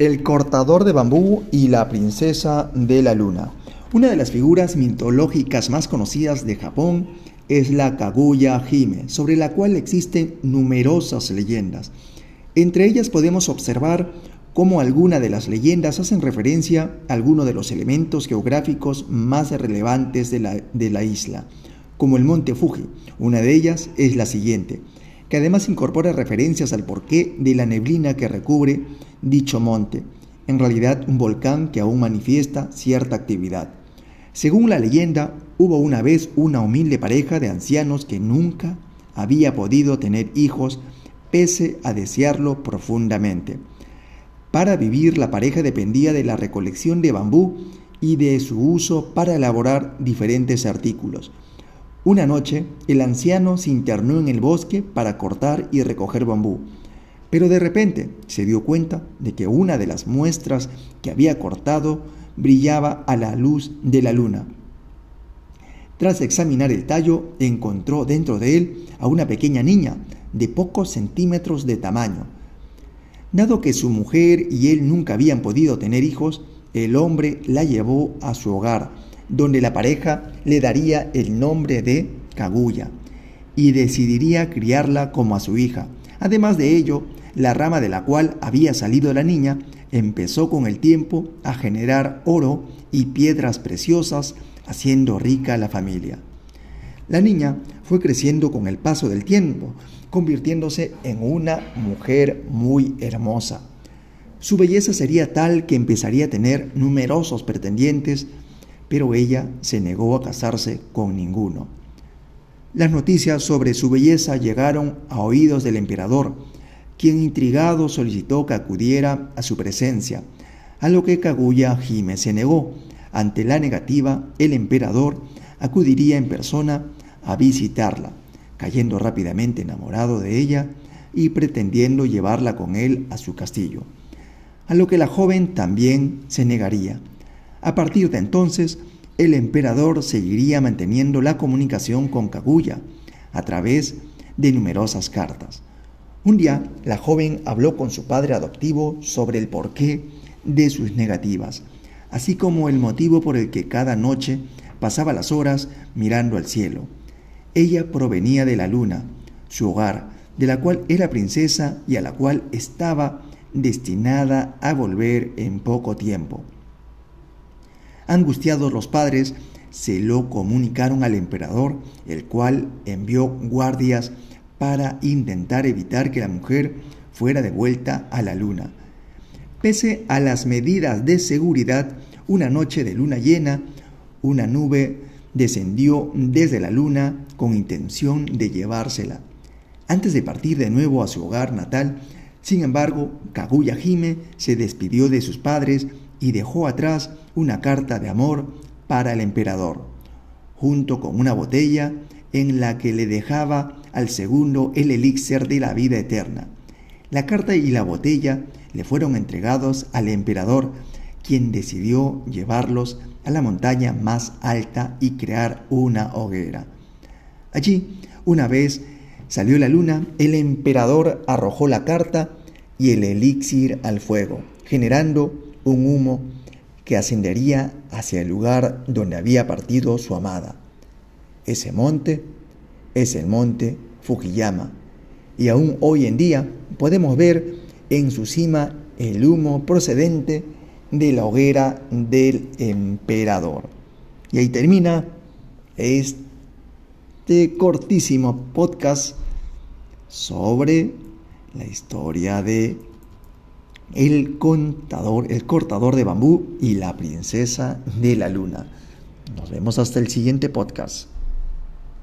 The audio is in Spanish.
El cortador de bambú y la princesa de la luna. Una de las figuras mitológicas más conocidas de Japón es la Kaguya Hime, sobre la cual existen numerosas leyendas. Entre ellas podemos observar cómo algunas de las leyendas hacen referencia a algunos de los elementos geográficos más relevantes de la, de la isla, como el monte Fuji. Una de ellas es la siguiente que además incorpora referencias al porqué de la neblina que recubre dicho monte, en realidad un volcán que aún manifiesta cierta actividad. Según la leyenda, hubo una vez una humilde pareja de ancianos que nunca había podido tener hijos pese a desearlo profundamente. Para vivir la pareja dependía de la recolección de bambú y de su uso para elaborar diferentes artículos. Una noche, el anciano se internó en el bosque para cortar y recoger bambú, pero de repente se dio cuenta de que una de las muestras que había cortado brillaba a la luz de la luna. Tras examinar el tallo, encontró dentro de él a una pequeña niña de pocos centímetros de tamaño. Dado que su mujer y él nunca habían podido tener hijos, el hombre la llevó a su hogar donde la pareja le daría el nombre de Kaguya y decidiría criarla como a su hija. Además de ello, la rama de la cual había salido la niña empezó con el tiempo a generar oro y piedras preciosas, haciendo rica a la familia. La niña fue creciendo con el paso del tiempo, convirtiéndose en una mujer muy hermosa. Su belleza sería tal que empezaría a tener numerosos pretendientes pero ella se negó a casarse con ninguno. Las noticias sobre su belleza llegaron a oídos del emperador, quien intrigado solicitó que acudiera a su presencia, a lo que Kaguya Hime se negó. Ante la negativa, el emperador acudiría en persona a visitarla, cayendo rápidamente enamorado de ella y pretendiendo llevarla con él a su castillo, a lo que la joven también se negaría. A partir de entonces, el emperador seguiría manteniendo la comunicación con Kaguya a través de numerosas cartas. Un día, la joven habló con su padre adoptivo sobre el porqué de sus negativas, así como el motivo por el que cada noche pasaba las horas mirando al cielo. Ella provenía de la luna, su hogar, de la cual era princesa y a la cual estaba destinada a volver en poco tiempo. Angustiados los padres, se lo comunicaron al emperador, el cual envió guardias para intentar evitar que la mujer fuera de vuelta a la luna. Pese a las medidas de seguridad, una noche de luna llena, una nube descendió desde la luna con intención de llevársela. Antes de partir de nuevo a su hogar natal, sin embargo, Kaguya Hime se despidió de sus padres y dejó atrás una carta de amor para el emperador, junto con una botella en la que le dejaba al segundo el elixir de la vida eterna. La carta y la botella le fueron entregados al emperador, quien decidió llevarlos a la montaña más alta y crear una hoguera. Allí, una vez salió la luna, el emperador arrojó la carta y el elixir al fuego, generando un humo que ascendería hacia el lugar donde había partido su amada. Ese monte es el monte Fujiyama y aún hoy en día podemos ver en su cima el humo procedente de la hoguera del emperador. Y ahí termina este cortísimo podcast sobre la historia de el contador, el cortador de bambú y la princesa de la luna. Nos vemos hasta el siguiente podcast.